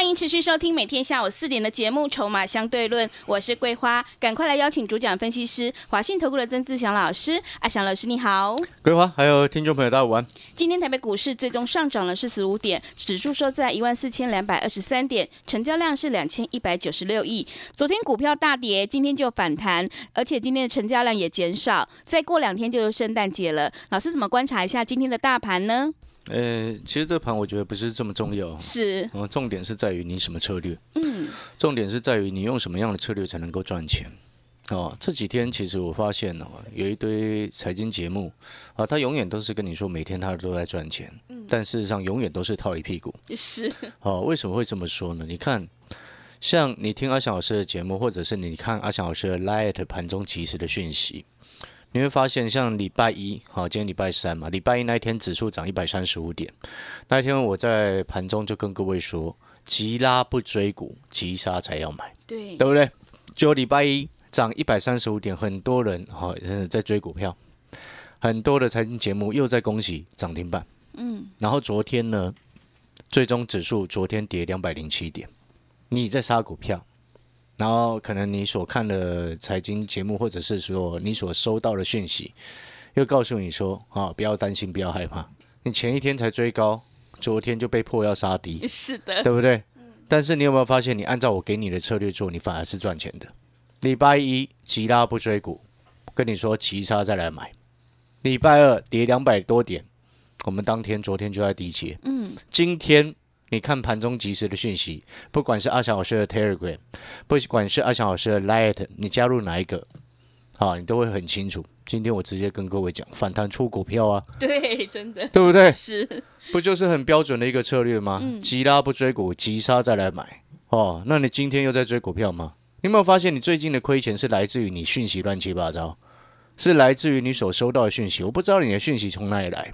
欢迎持续收听每天下午四点的节目《筹码相对论》，我是桂花，赶快来邀请主讲分析师华信投顾的曾志祥老师。阿祥老师你好，桂花还有听众朋友大家午安。今天台北股市最终上涨了四十五点，指数收在一万四千两百二十三点，成交量是两千一百九十六亿。昨天股票大跌，今天就反弹，而且今天的成交量也减少。再过两天就是圣诞节了，老师怎么观察一下今天的大盘呢？呃，其实这盘我觉得不是这么重要，是，嗯，重点是在于你什么策略，嗯，重点是在于你用什么样的策略才能够赚钱。哦，这几天其实我发现哦，有一堆财经节目啊，他永远都是跟你说每天他都在赚钱，嗯但事实上永远都是套一屁股。是，哦，为什么会这么说呢？你看，像你听阿翔老师的节目，或者是你看阿翔老师的 Light 盘中及时的讯息。你会发现，像礼拜一，好，今天礼拜三嘛，礼拜一那一天指数涨一百三十五点，那一天我在盘中就跟各位说，急拉不追股，急杀才要买，对，对不对？就礼拜一涨一百三十五点，很多人哈在追股票，很多的财经节目又在恭喜涨停板，嗯，然后昨天呢，最终指数昨天跌两百零七点，你在杀股票。然后可能你所看的财经节目，或者是说你所收到的讯息，又告诉你说啊，不要担心，不要害怕。你前一天才追高，昨天就被迫要杀低，是的，对不对？但是你有没有发现，你按照我给你的策略做，你反而是赚钱的。礼拜一急拉不追股，跟你说急杀再来买。礼拜二跌两百多点，我们当天昨天就在低接，嗯，今天。你看盘中及时的讯息，不管是阿翔老师的 Telegram，不管是阿翔老师的 Light，你加入哪一个，好，你都会很清楚。今天我直接跟各位讲，反弹出股票啊，对，真的，对不对？是，不就是很标准的一个策略吗？嗯急拉不追股，急杀再来买。哦，那你今天又在追股票吗？你有没有发现，你最近的亏钱是来自于你讯息乱七八糟，是来自于你所收到的讯息。我不知道你的讯息从哪里来，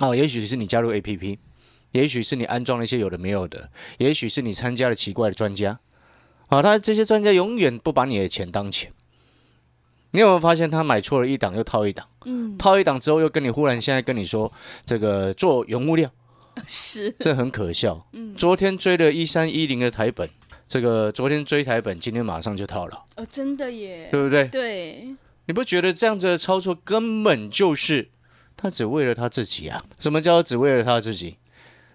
哦，也许是你加入 APP。也许是你安装了一些有的没有的，也许是你参加了奇怪的专家，啊，他这些专家永远不把你的钱当钱。你有没有发现他买错了一档又套一档，嗯，套一档之后又跟你忽然现在跟你说这个做原物料，是，这很可笑。嗯，昨天追了一三一零的台本，这个昨天追台本，今天马上就套了，哦，真的耶，对不对？对，你不觉得这样子的操作根本就是他只为了他自己啊？什么叫只为了他自己？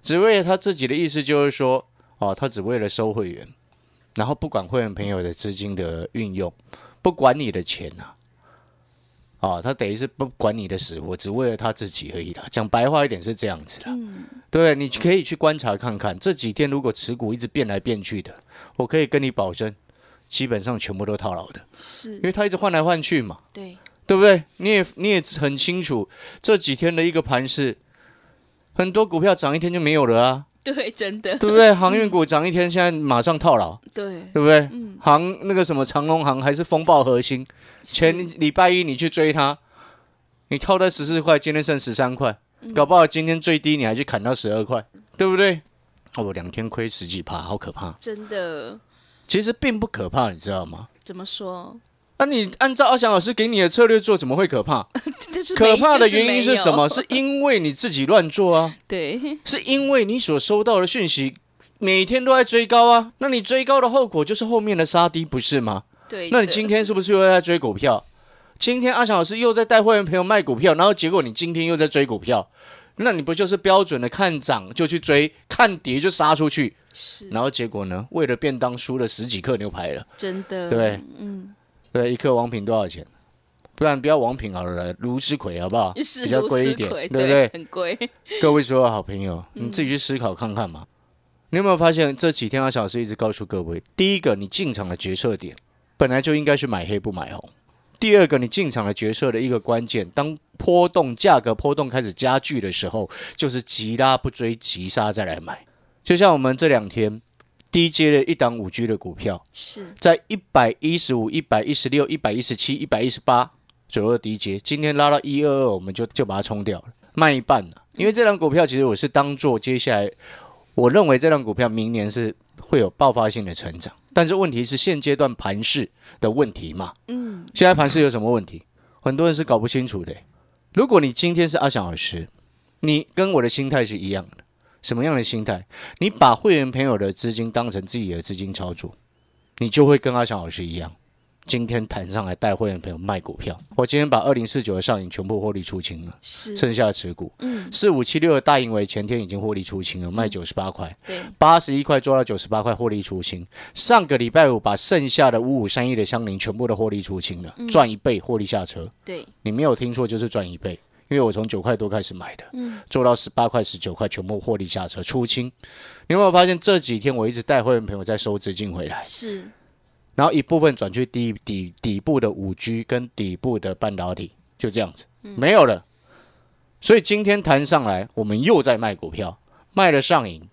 只为了他自己的意思，就是说，哦，他只为了收会员，然后不管会员朋友的资金的运用，不管你的钱呐，哦，他等于是不管你的死活，只为了他自己而已啦。讲白话一点是这样子啦，嗯，对，你可以去观察看看，这几天如果持股一直变来变去的，我可以跟你保证，基本上全部都套牢的，是因，为他一直换来换去嘛，对，对不对？你也你也很清楚，这几天的一个盘势。很多股票涨一天就没有了啊，对，真的，对不对？航运股涨一天，现在马上套牢，对，对不对？嗯，航那个什么长隆航还是风暴核心，前礼拜一你去追它，你套在十四块，今天剩十三块，搞不好今天最低你还去砍到十二块，对不对？哦，两天亏十几趴，好可怕。真的，其实并不可怕，你知道吗？怎么说？那、你按照阿翔老师给你的策略做，怎么会可怕？可怕的原因是什么？是因为你自己乱做啊。对，是因为你所收到的讯息每天都在追高啊，那你追高的后果就是后面的杀低，不是吗？对，那你今天是不是又在追股票？今天阿翔老师又在带会员朋友卖股票，然后结果你今天又在追股票，那你不就是标准的看涨就去追，看跌就杀出去，是。然后结果呢，为了便当输了十几克牛排了，真的，对，嗯，对，一克王品多少钱？不然不要王品好了，卢之葵好不好？比较贵一点，对不对？很贵，各位所有好朋友，你自己去思考看看嘛。你有没有发现这几天阿小老师一直告诉各位，第一个，你进场的决策点本来就应该是买黑不买红；第二个，你进场的决策的一个关键，当波动价格波动开始加剧的时候，就是急拉不追，急杀再来买。就像我们这两天低阶的一档五 G 的股票，是在一百一十五、一百一十六、一百一十七、一百一十八左右的低阶，今天拉到一二二，我们就就把它冲掉了，卖一半了。因为这张股票其实我是当做接下来，我认为这张股票明年是会有爆发性的成长，但是问题是现阶段盘势的问题嘛。嗯，现在盘势有什么问题？很多人是搞不清楚的。如果你今天是阿翔老师，你跟我的心态是一样的。什么样的心态？你把会员朋友的资金当成自己的资金操作，你就会跟阿翔老师一样，今天谈上来带会员朋友卖股票。我今天把二零四九的上影全部获利出清了，是，剩下的持股嗯，四五七六的大盈为前天已经获利出清了，卖九十八块，对，八十一块做到九十八块获利出清。上个礼拜五把剩下的五五三一的香菱全部都获利出清了，赚一倍获利下车。对，你没有听错，就是赚一倍。因为我从九块多开始买的，嗯，做到十八块、十九块，全部获利下车出清。你有没有发现这几天我一直带会员朋友在收资金回来，是，然后一部分转去底底底部的五 G 跟底部的半导体，就这样子，没有了。所以今天弹上来，我们又在卖股票，卖了上影，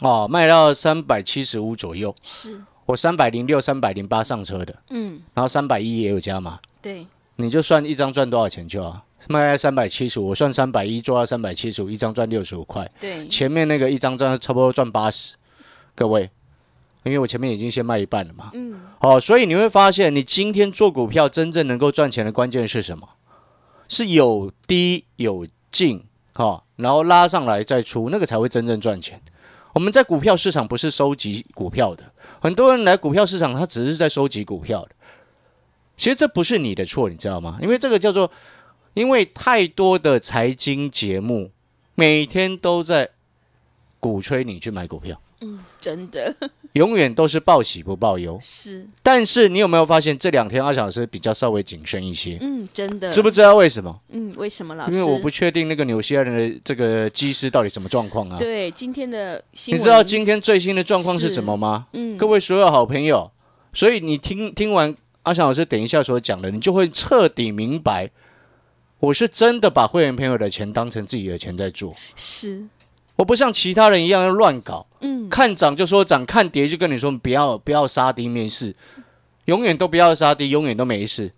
哦，卖到三百七十五左右，是，我三百零六、三百零八上车的，嗯，然后三百一也有加码。对，你就算一张赚多少钱就好，卖在三百七十五，我算三百一做到三百七十五，一张赚六十五块。对，前面那个一张赚差不多赚八十，各位，因为我前面已经先卖一半了嘛。嗯，好、所以你会发现，你今天做股票真正能够赚钱的关键是什么？是有低有进，哈、然后拉上来再出，那个才会真正赚钱。我们在股票市场不是收集股票的，很多人来股票市场，他只是在收集股票的。其实这不是你的错，你知道吗？因为这个叫做，因为太多的财经节目每天都在鼓吹你去买股票，嗯，真的永远都是报喜不报忧。是，但是你有没有发现这两天阿小师比较稍微谨慎一些？嗯，真的，知不知道为什么？嗯，为什么老师？因为我不确定那个纽西兰人的这个机师到底什么状况啊？对今天的新闻，你知道今天最新的状况是什么吗？嗯，各位所有好朋友，所以你听听完阿翔老师等一下所讲的，你就会彻底明白，我是真的把会员朋友的钱当成自己的钱在做，是，我不像其他人一样要乱搞，嗯，看涨就说涨，看跌就跟你说不要不要杀低没事，永远都不要杀低，永远都没事。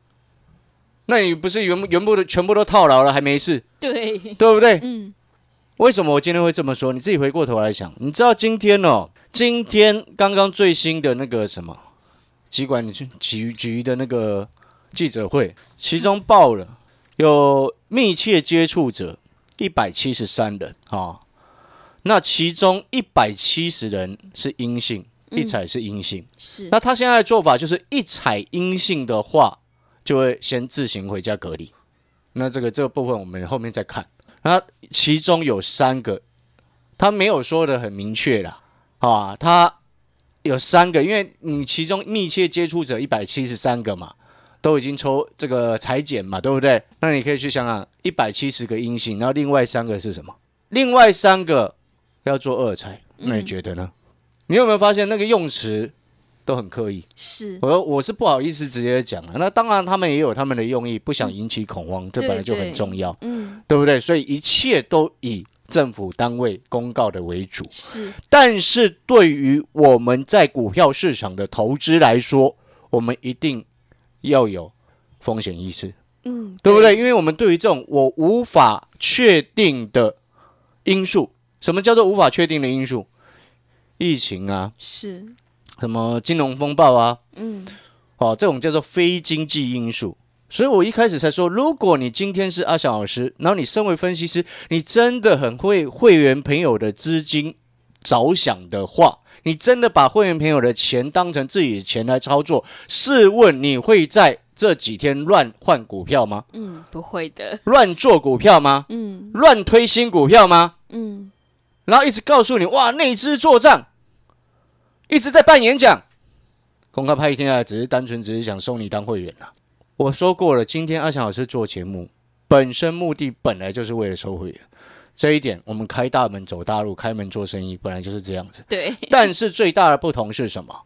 那你不是原原部的全部都套牢了还没事，对，对不对？嗯，为什么我今天会这么说？你自己回过头来想，你知道今天哦，今天刚刚最新的那个什么，机管局局的那个记者会，其中爆了有密切接触者一百七十三人啊、哦，那其中一百七十人是阴性，一采是阴性。是，那他现在的做法就是一采阴性的话，就会先自行回家隔离。那这个这个部分我们后面再看。那其中有三个，他没有说的很明确啦，啊，他有三个，因为你其中密切接触者一百七十三个嘛，都已经抽这个裁剪嘛，对不对？那你可以去想想，一百七十个阴性，然后另外三个是什么？另外三个要做二采，那你觉得呢？你有没有发现那个用词都很刻意？是，我我是不好意思直接讲啊。那当然，他们也有他们的用意，不想引起恐慌，这本来就很重要，嗯，对不对？所以一切都以政府单位公告的为主。是，但是对于我们在股票市场的投资来说，我们一定要有风险意识，嗯，对不对？因为我们对于这种我无法确定的因素，什么叫做无法确定的因素？疫情啊，是，什么金融风暴啊，嗯，哦，这种叫做非经济因素。所以我一开始才说，如果你今天是阿翔老师，然后你身为分析师，你真的很会会员朋友的资金着想的话，你真的把会员朋友的钱当成自己的钱来操作，试问你会在这几天乱换股票吗？嗯，不会的，乱做股票吗？嗯乱推新股票吗？嗯，然后一直告诉你哇内资做账，一直在办演讲，公开派一天来只是单纯只是想收你当会员啦、我说过了，今天阿强老师做节目本身目的本来就是为了收会员，这一点我们开大门走大路，开门做生意本来就是这样子。对，但是最大的不同是什么？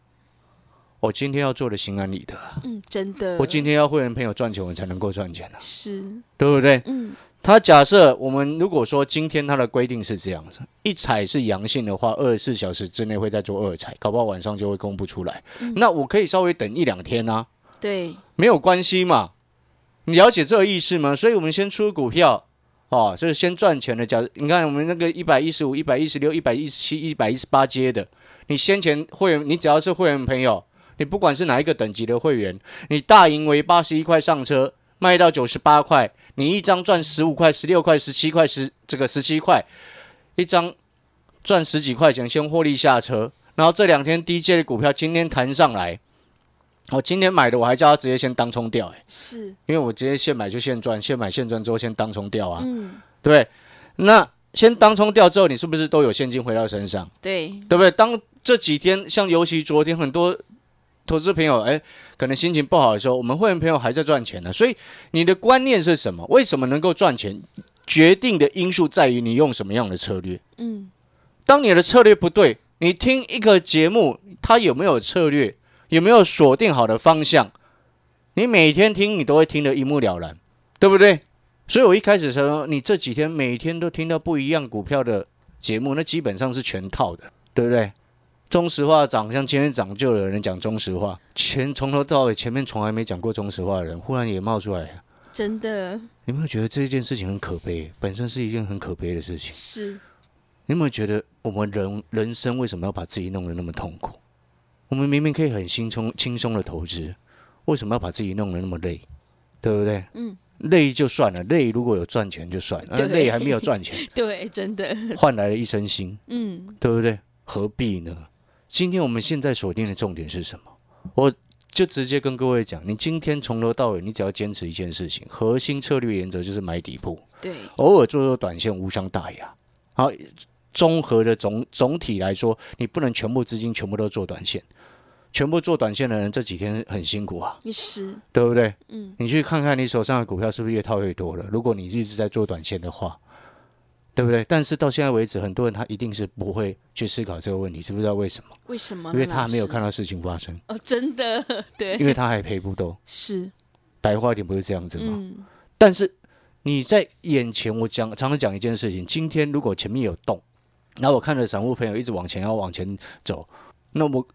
我今天要做的心安理得啊，嗯，真的，我今天要会员朋友赚钱，我才能够赚钱啊，是，对不对？嗯他假设我们如果说今天他的规定是这样子，一采是阳性的话，二十四小时之内会再做二采，搞不好晚上就会公布出来。那我可以稍微等一两天啊，对，没有关系嘛。你了解这个意思吗？所以我们先出股票哦，就是先赚钱的。假如你看我们那个一百一十五、一百一十六、一百一十七、一百一十八阶的，你先前会员，你只要是会员朋友，你不管是哪一个等级的会员，你大盈为八十一块上车，卖到九十八块，你一张赚十五块、十六块、十七块、十这个十七块，一张赚十几块钱，先获利下车。然后这两天低阶的股票今天弹上来，我今天买的我还叫他直接先当冲掉、欸，是，因为我直接现买就现赚，现买现赚之后先当冲掉啊，嗯，对不对？那先当冲掉之后，你是不是都有现金回到身上？对，对不对？当这几天，像尤其昨天很多投资朋友，哎，可能心情不好的时候，我们会员朋友还在赚钱呢。所以你的观念是什么？为什么能够赚钱？决定的因素在于你用什么样的策略。嗯，当你的策略不对，你听一个节目，它有没有策略，有没有锁定好的方向，你每天听，你都会听得一目了然，对不对？所以我一开始说，你这几天每天都听到不一样股票的节目，那基本上是全套的，对不对？中石化涨，像今天涨，就有人讲中石化，前从头到尾前面从来没讲过中石化的人，忽然也冒出来，真的你有没有觉得这件事情很可悲？本身是一件很可悲的事情。是，你有没有觉得我们人人生为什么要把自己弄得那么痛苦？我们明明可以很轻松轻松的投资，为什么要把自己弄得那么累？对不对？嗯，累就算了，累如果有赚钱就算了，累还没有赚钱，对，真的，换来了一身心，嗯，对不对？何必呢？今天我们现在锁定的重点是什么？我就直接跟各位讲，你今天从头到尾，你只要坚持一件事情，核心策略原则就是买底部，对，偶尔做做短线无伤大雅。好，综合的总总体来说，你不能全部资金全部都做短线，全部做短线的人这几天很辛苦啊，是，对不对？嗯，你去看看你手上的股票是不是越套越多了？如果你一直在做短线的话，对不对？但是到现在为止，很多人他一定是不会去思考这个问题，知不知道为什么？为什么？因为他还没有看到事情发生，哦，真的，对，因为他还赔不多。是，白话一点不是这样子吗？嗯，但是你在眼前，我讲常常讲一件事情：今天如果前面有动，然后我看着散户朋友一直往前要往前走，那我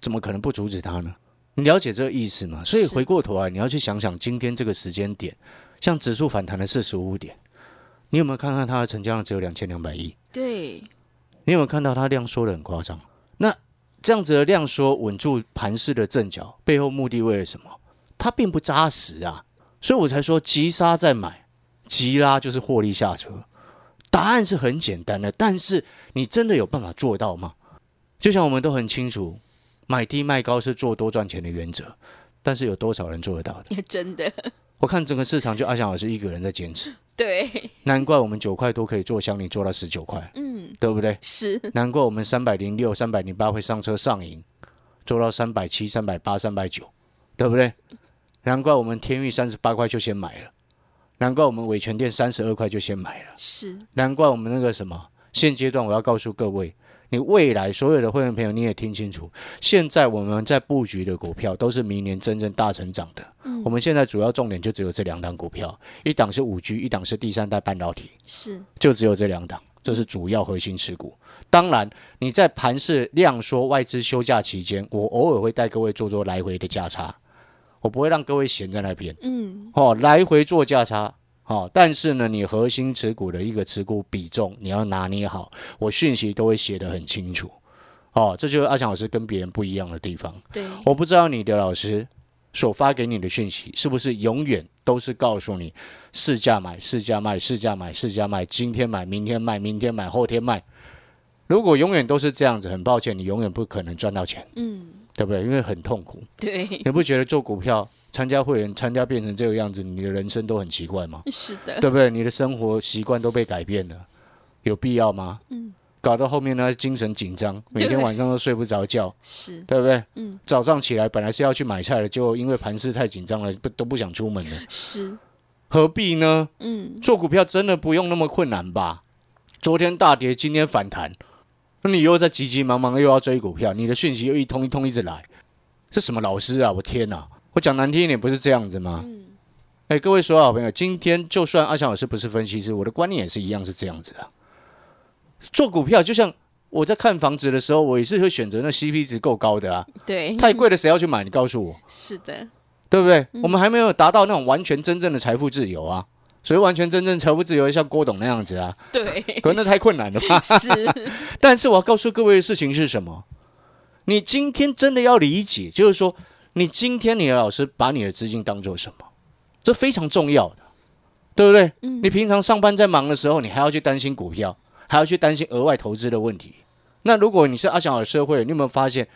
怎么可能不阻止他呢？你了解这个意思吗？所以回过头来，你要去想想今天这个时间点，像指数反弹了四十五点，你有没有看看它的成交量只有两千两百亿？对，你有没有看到它量缩的很夸张？那这样子的量缩稳住盘势的阵脚，背后目的为了什么？它并不扎实啊，所以我才说急杀再买，急拉就是获利下车。答案是很简单的，但是你真的有办法做到吗？就像我们都很清楚，买低卖高是做多赚钱的原则，但是有多少人做得到的？真的，我看整个市场就阿翔老师一个人在坚持，对，难怪我们九块多可以做香，你做到十九块，嗯，对不对？是，难怪我们三百零六、三百零八会上车上赢，做到三百七、三百八、三百九，对不对？难怪我们天域三十八块就先买了，难怪我们伟全店三十二块就先买了，是，难怪我们那个什么，现阶段我要告诉各位，你未来所有的会员朋友你也听清楚，现在我们在布局的股票都是明年真正大成长的。嗯我们现在主要重点就只有这两档股票，一档是五 G，一档是第三代半导体。是，就只有这两档，这是主要核心持股。当然，你在盘市量缩、外资休假期间，我偶尔会带各位做做来回的价差，我不会让各位闲在那边嗯，哦，来回做价差。哦，但是呢，你核心持股的一个持股比重你要拿捏好，我讯息都会写得很清楚。哦，这就是阿强老师跟别人不一样的地方。对，我不知道你的老师所发给你的讯息是不是永远都是告诉你市价买、市价卖、市价买、市价卖，今天买、明天卖、明天买、后天卖。如果永远都是这样子，很抱歉，你永远不可能赚到钱，嗯，对不对？因为很痛苦。对，你不觉得做股票、参加会员、参加变成这个样子，你的人生都很奇怪吗？是的，对不对？你的生活习惯都被改变了，有必要吗？嗯，搞到后面呢，精神紧张，每天晚上都睡不着觉，是，对不对？嗯，早上起来本来是要去买菜的，结果因为盘势太紧张了，不都不想出门了，是，何必呢？嗯，做股票真的不用那么困难吧？昨天大跌，今天反弹，那你又在急急忙忙又要追股票，你的讯息又一通一通一直来，是什么老师啊？我天哪！我讲难听一点，不是这样子吗？嗯，哎，各位所有好朋友，今天就算阿强老师不是分析师，我的观念也是一样，是这样子啊。做股票就像我在看房子的时候，我也是会选择那 CP 值够高的啊。对，太贵的谁要去买？你告诉我，是的，对不对？我们还没有达到那种完全真正的财富自由啊。所以完全真正财务自由，像郭董那样子啊，对，可那太困难了吧？是，但是我要告诉各位的事情是什么？你今天真的要理解，就是说，你今天你的老师把你的资金当做什么？这非常重要的，对不对？你平常上班在忙的时候，你还要去担心股票，还要去担心额外投资的问题。那如果你是阿翔的社会，你有没有发现，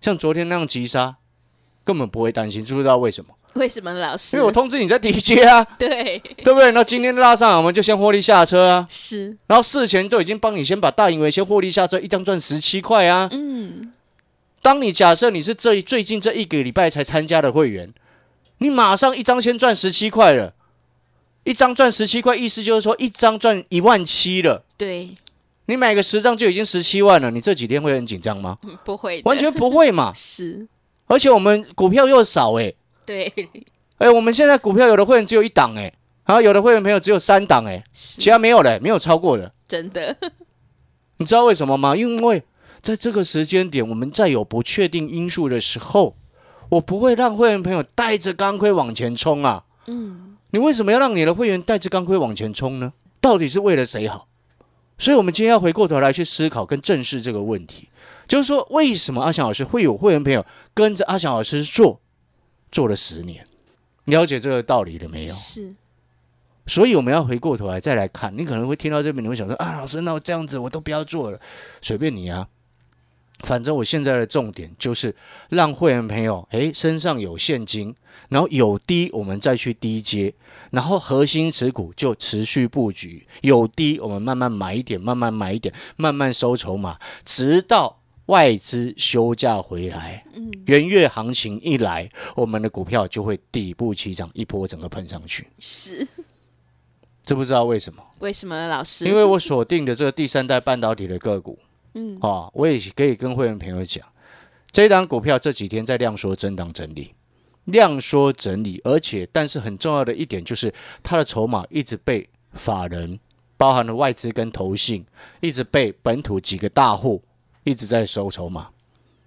像昨天那样急杀，根本不会担心，知不知道为什么？为什么老师？因为我通知你在 DJ 啊，对对不对？那今天拉上，我们就先获利下车啊。是，然后事前都已经帮你先把大盈为先获利下车，一张赚十七块啊。嗯，当你假设你是这最近这一个礼拜才参加的会员，你马上一张先赚十七块了，一张赚十七块，意思就是说一张赚一万七了。对，你买个十张就已经十七万了，你这几天会很紧张吗？嗯不会，完全不会嘛。是，而且我们股票又少诶、对，哎，我们现在股票有的会员只有一档哎、然后有的会员朋友只有三档诶、是其他没有了，没有超过的。真的，你知道为什么吗？因为在这个时间点，我们在有不确定因素的时候，我不会让会员朋友带着钢盔往前冲啊。嗯，你为什么要让你的会员带着钢盔往前冲呢？到底是为了谁好？所以，我们今天要回过头来去思考跟正视这个问题，就是说，为什么阿翔老师会有会员朋友跟着阿翔老师做，做了十年？了解这个道理了没有？是，所以我们要回过头来再来看，你可能会听到这边，你会想说啊，老师，那我这样子我都不要做了，随便你啊。反正我现在的重点就是让会员朋友诶身上有现金，然后有低我们再去低接，然后核心持股就持续布局，有低我们慢慢买一点，慢慢买一点，慢慢收筹码，直到外资休假回来，嗯，元月行情一来，我们的股票就会底部起涨，一波整个喷上去。是，知不知道为什么？为什么呢，老师？因为我锁定的这个第三代半导体的个股嗯，啊，我也可以跟会员朋友讲，这一档股票这几天在量缩震荡整理，量缩整理，而且但是很重要的一点就是它的筹码一直被法人，包含了外资跟投信，一直被本土几个大户一直在收筹码，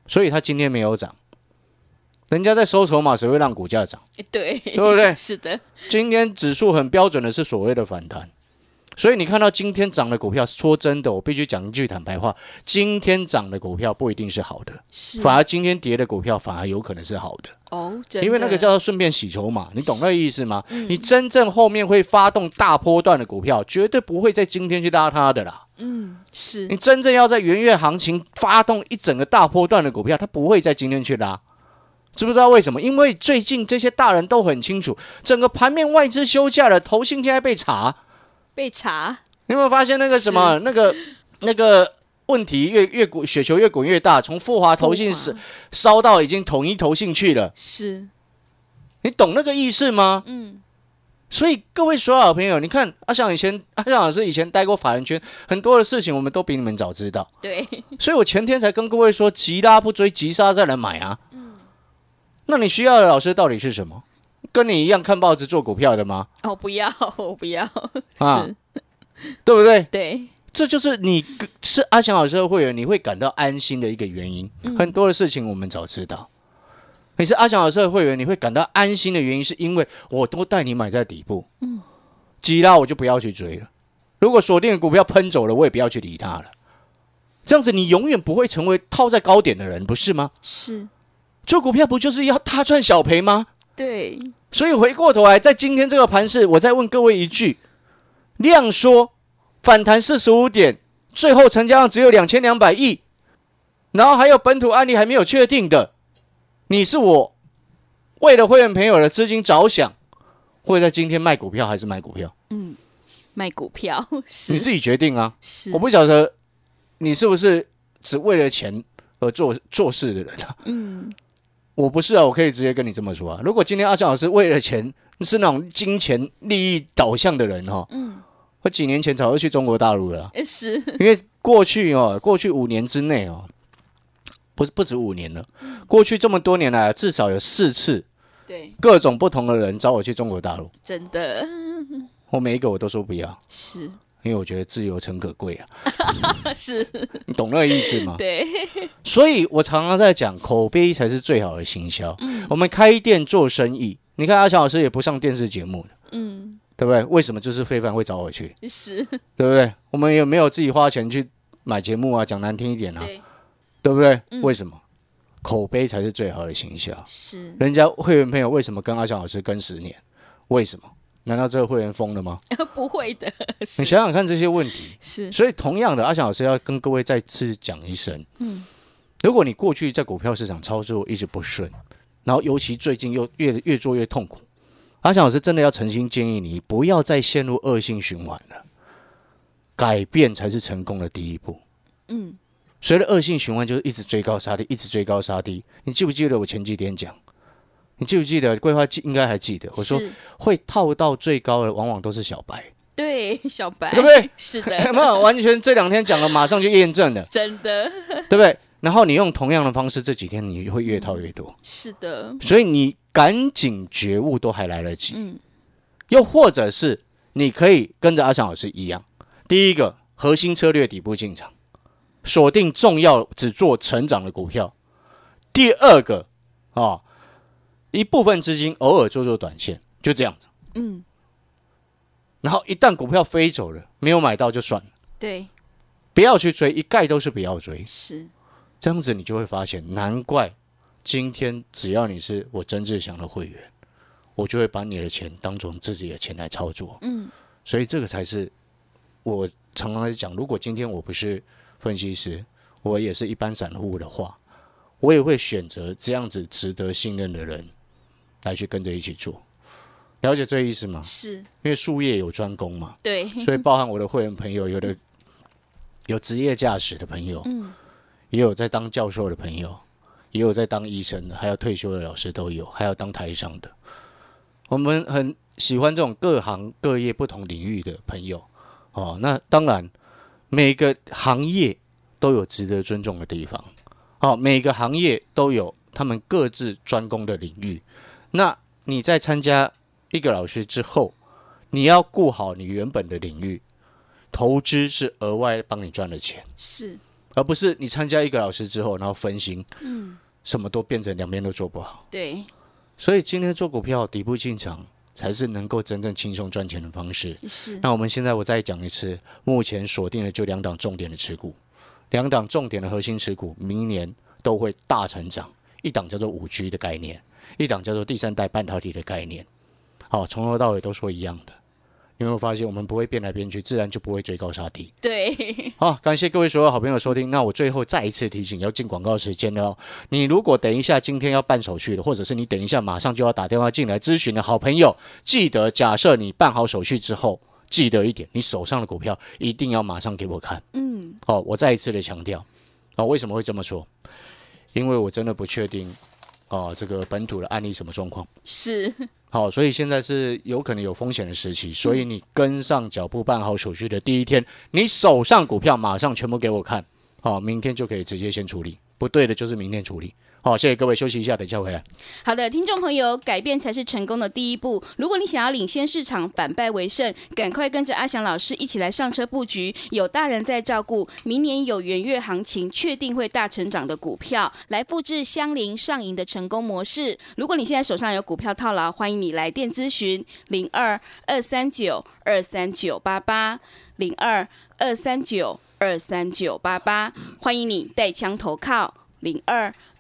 所以它今天没有涨。人家在收筹码，谁会让股价涨？对，对不对 是的，今天指数很标准的是所谓的反弹，所以你看到今天涨的股票，说真的，我必须讲一句坦白话，今天涨的股票不一定是好的，是，反而今天跌的股票反而有可能是好的，哦，真因为那个叫做顺便洗筹码，你懂那个意思吗？你真正后面会发动大波段的股票，绝对不会在今天去拉它的啦。嗯，是你真正要在元月行情发动一整个大波段的股票，它不会在今天去拉。知不知道为什么？因为最近这些大人都很清楚，整个盘面外资休假了，投信现在被查。被查，你有没有发现那个什么那个那个问题越越滚雪球越滚越大，从富华投信是烧烧到已经统一投信去了，是，你懂那个意思吗？嗯，所以各位所有好朋友，你看阿翔以前阿翔老师以前待过法人圈，很多的事情我们都比你们早知道，对，所以我前天才跟各位说，急拉不追，急杀再来买啊。嗯。那你需要的老师到底是什么？跟你一样看报纸做股票的吗？哦，不要，我不要，啊是，对不对？对，这就是你是阿翔老师的会员，你会感到安心的一个原因。很多的事情我们早知道。你是阿翔老师的会员，你会感到安心的原因，是因为我都带你买在底部。嗯，急拉我就不要去追了。如果锁定的股票喷走了，我也不要去理它了。这样子，你永远不会成为套在高点的人，不是吗？是，做股票不就是要大赚小赔吗？对，所以回过头来，在今天这个盘市，我再问各位一句：量缩反弹四十五点，最后成交量只有两千两百亿，然后还有本土案例还没有确定的，你是我为了会员朋友的资金着想，会在今天卖股票还是买股票？嗯，卖股票 是，你自己决定啊！是，我不晓得你是不是只为了钱而做做事的人啊？嗯，我不是啊，我可以直接跟你这么说啊。如果今天阿翔老师为了钱是那种金钱利益导向的人哈，嗯，我几年前早就去中国大陆了是，因为过去哦，过去五年之内哦，不是不止五年了，过去这么多年来，至少有四次对，各种不同的人找我去中国大陆，真的。我每一个我都说不要，是因为我觉得自由诚可贵啊，是，你懂那个意思吗？对，所以我常常在讲，口碑才是最好的行销。嗯我们开店做生意，你看阿强老师也不上电视节目的，嗯，对不对？为什么就是非凡会找我去，是，对不对？我们也没有自己花钱去买节目啊，讲难听一点啊，对，对不对？嗯为什么？口碑才是最好的行销。是，人家会员朋友为什么跟阿强老师跟十年？为什么？难道这个会员疯了吗？不会的，你想想看这些问题。是，所以，同样的，阿翔老师要跟各位再次讲一声：嗯，如果你过去在股票市场操作一直不顺，然后尤其最近又越越做越痛苦，阿翔老师真的要诚心建议你，不要再陷入恶性循环了。改变才是成功的第一步。嗯，随着恶性循环，就是一直追高杀低，一直追高杀低。你记不记得我前几天讲？你记不记得桂花记应该还记得？我说是会套到最高的，往往都是小白，对，小白，对不对？是有的，没有？完全这两天讲了，马上就验证了，真的对不对？然后你用同样的方式，这几天你会越套越多，是的，所以你赶紧觉悟都还来得及。嗯，又或者是你可以跟着阿翔老师一样，第一个核心策略底部进场，锁定重要只做成长的股票；第二个啊，一部分资金偶尔做做短线，就这样子。嗯，然后一旦股票飞走了，没有买到就算了，对，不要去追，一概都是不要追。是，这样子你就会发现，难怪今天只要你是我曾志祥的会员，我就会把你的钱当成自己的钱来操作。嗯，所以这个才是我常常在讲，如果今天我不是分析师，我也是一般散户的话，我也会选择这样子值得信任的人来去跟着一起做。了解这个意思吗？是，因为术业有专攻嘛，对，所以包含我的会员朋友，有的有职业驾驶的朋友，嗯，也有在当教授的朋友，也有在当医生的，还有退休的老师都有，还有当台上的。我们很喜欢这种各行各业不同领域的朋友哦。那当然，每个行业都有值得尊重的地方，哦、每个行业都有他们各自专攻的领域。那你在参加一个老师之后，你要顾好你原本的领域，投资是额外帮你赚的钱。是，而不是你参加一个老师之后，然后分心，嗯，什么都变成两边都做不好。对，所以今天做股票底部进场才是能够真正轻松赚钱的方式。是，那我们现在我再讲一次，目前锁定的就两档重点的持股，两档重点的核心持股，明年都会大成长。一档叫做五 G 的概念，一档叫做第三代半导体的概念。好，从头到尾都说一样的。你有没有发现，我们不会变来变去，自然就不会追高杀低。对，好，感谢各位所有好朋友收听。那我最后再一次提醒，要进广告时间了哦。你如果等一下今天要办手续的，或者是你等一下马上就要打电话进来咨询的好朋友，记得假设你办好手续之后，记得一点，你手上的股票一定要马上给我看。嗯，好，我再一次的强调，哦，为什么会这么说？因为我真的不确定，哦，这个本土的案例什么状况。是，好，所以现在是有可能有风险的时期，所以你跟上脚步办好手续的第一天，你手上股票马上全部给我看，好，明天就可以直接先处理，不对的就是明天处理。好，谢谢各位，休息一下，等一下回来。好的，听众朋友，改变才是成功的第一步。如果你想要领先市场，反败为胜，赶快跟着阿翔老师一起来上车布局。有大人在照顾，明年有元月行情，确定会大成长的股票，来复制相邻上赢的成功模式。如果你现在手上有股票套牢，欢迎你来电咨询零二二三九二三九八八零二二三九二三九八八，欢迎你带枪投靠零二。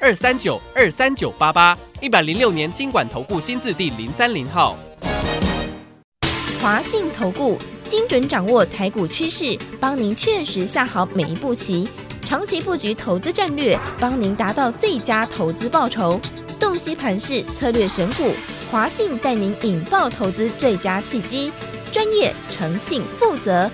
二三九二三九八八，一百零六年经管投顾新字第零三零号。华信投顾精准掌握台股趋势，帮您确实下好每一步棋，长期布局投资战略，帮您达到最佳投资报酬。洞洞悉盘势，策略选股，华信带您引爆投资最佳契机，专业、诚信、负责，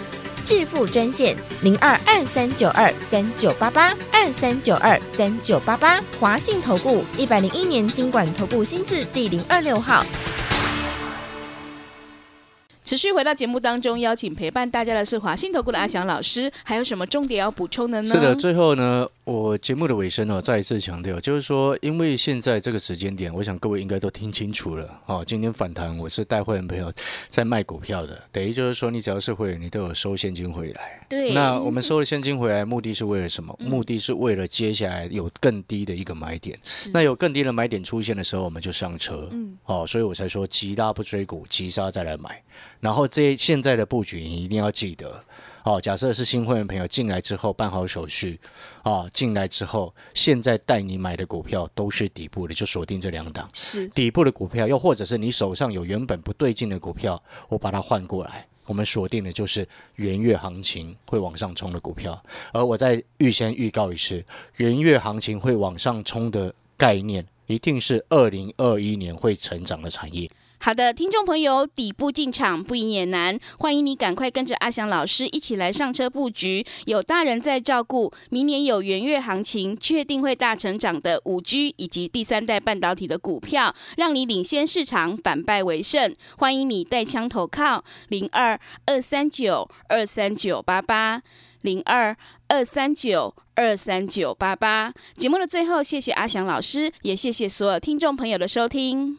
致富专线零二二三九二三九八八二三九二三九八八，华信投顾一百零一年经管投顾新字第零二六号。持续回到节目当中，邀请陪伴大家的是华信投顾的阿翔老师，还有什么重点要补充的呢？是的，最后呢，我节目的尾声呢，再一次强调，就是说，因为现在这个时间点，我想各位应该都听清楚了哦。今天反弹，我是带会员朋友在卖股票的，等于就是说，你只要是会员，你都有收现金回来。对，那我们收了现金回来，目的是为了什么？目的是为了接下来有更低的一个买点。那有更低的买点出现的时候，我们就上车。嗯，哦，所以我才说，急拉不追股，急杀再来买。然后这现在的布局你一定要记得，哦，假设是新会员朋友进来之后办好手续，哦，进来之后现在带你买的股票都是底部的，就锁定这两档，是底部的股票，又或者是你手上有原本不对劲的股票，我把它换过来，我们锁定的就是元月行情会往上冲的股票，而我在预先预告一次，元月行情会往上冲的概念，一定是二零二一年会成长的产业。好的，听众朋友，底部进场不赢也难，欢迎你赶快跟着阿翔老师一起来上车布局。有大人在照顾，明年有元月行情，确定会大成长的五 G 以及第三代半导体的股票，让你领先市场，反败为胜。欢迎你带枪投靠零二二三九二三九八八零二二三九二三九八八。节目的最后，谢谢阿翔老师，也谢谢所有听众朋友的收听。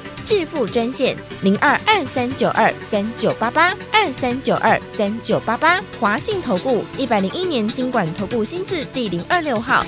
致富专线零二二三九二三九八八二三九二三九八八，华信投顾一百零一年经管投顾新字第零二六号。